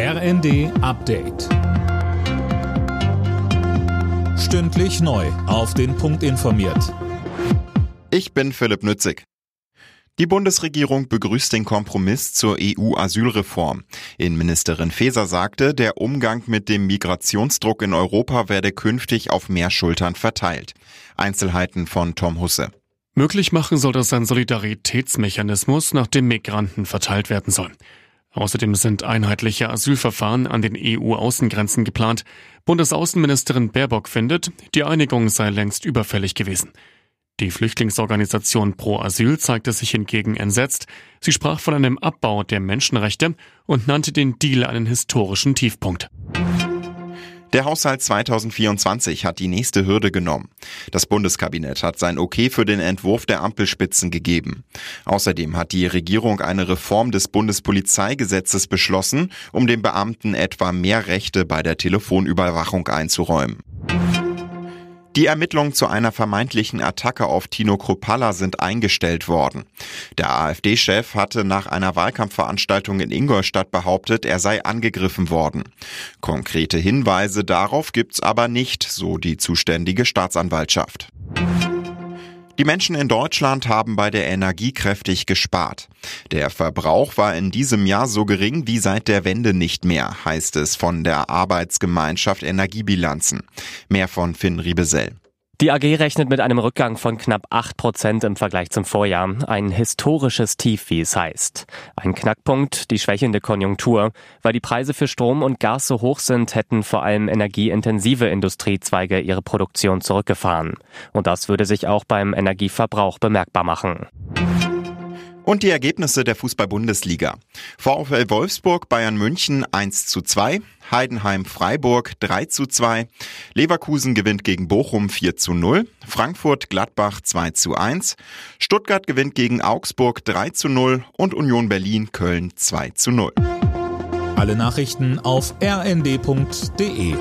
RND Update. Stündlich neu. Auf den Punkt informiert. Ich bin Philipp Nützig. Die Bundesregierung begrüßt den Kompromiss zur EU-Asylreform. Innenministerin Faeser sagte, der Umgang mit dem Migrationsdruck in Europa werde künftig auf mehr Schultern verteilt. Einzelheiten von Tom Husse. Möglich machen soll das ein Solidaritätsmechanismus, nach dem Migranten verteilt werden soll. Außerdem sind einheitliche Asylverfahren an den EU-Außengrenzen geplant. Bundesaußenministerin Baerbock findet, die Einigung sei längst überfällig gewesen. Die Flüchtlingsorganisation Pro Asyl zeigte sich hingegen entsetzt. Sie sprach von einem Abbau der Menschenrechte und nannte den Deal einen historischen Tiefpunkt. Der Haushalt 2024 hat die nächste Hürde genommen. Das Bundeskabinett hat sein Okay für den Entwurf der Ampelspitzen gegeben. Außerdem hat die Regierung eine Reform des Bundespolizeigesetzes beschlossen, um den Beamten etwa mehr Rechte bei der Telefonüberwachung einzuräumen. Die Ermittlungen zu einer vermeintlichen Attacke auf Tino Kropalla sind eingestellt worden. Der AfD-Chef hatte nach einer Wahlkampfveranstaltung in Ingolstadt behauptet, er sei angegriffen worden. Konkrete Hinweise darauf gibt's aber nicht, so die zuständige Staatsanwaltschaft. Die Menschen in Deutschland haben bei der Energie kräftig gespart. Der Verbrauch war in diesem Jahr so gering wie seit der Wende nicht mehr, heißt es von der Arbeitsgemeinschaft Energiebilanzen. Mehr von Finn Riebesell. Die AG rechnet mit einem Rückgang von knapp 8 Prozent im Vergleich zum Vorjahr. Ein historisches Tief, wie es heißt. Ein Knackpunkt, die schwächelnde Konjunktur. Weil die Preise für Strom und Gas so hoch sind, hätten vor allem energieintensive Industriezweige ihre Produktion zurückgefahren. Und das würde sich auch beim Energieverbrauch bemerkbar machen. Und die Ergebnisse der Fußball-Bundesliga. VfL Wolfsburg, Bayern München 1 zu 2, Heidenheim Freiburg 3 zu 2, Leverkusen gewinnt gegen Bochum 4 zu 0, Frankfurt Gladbach 2 zu 1, Stuttgart gewinnt gegen Augsburg 3 zu 0 und Union Berlin Köln 2 zu 0. Alle Nachrichten auf rnd.de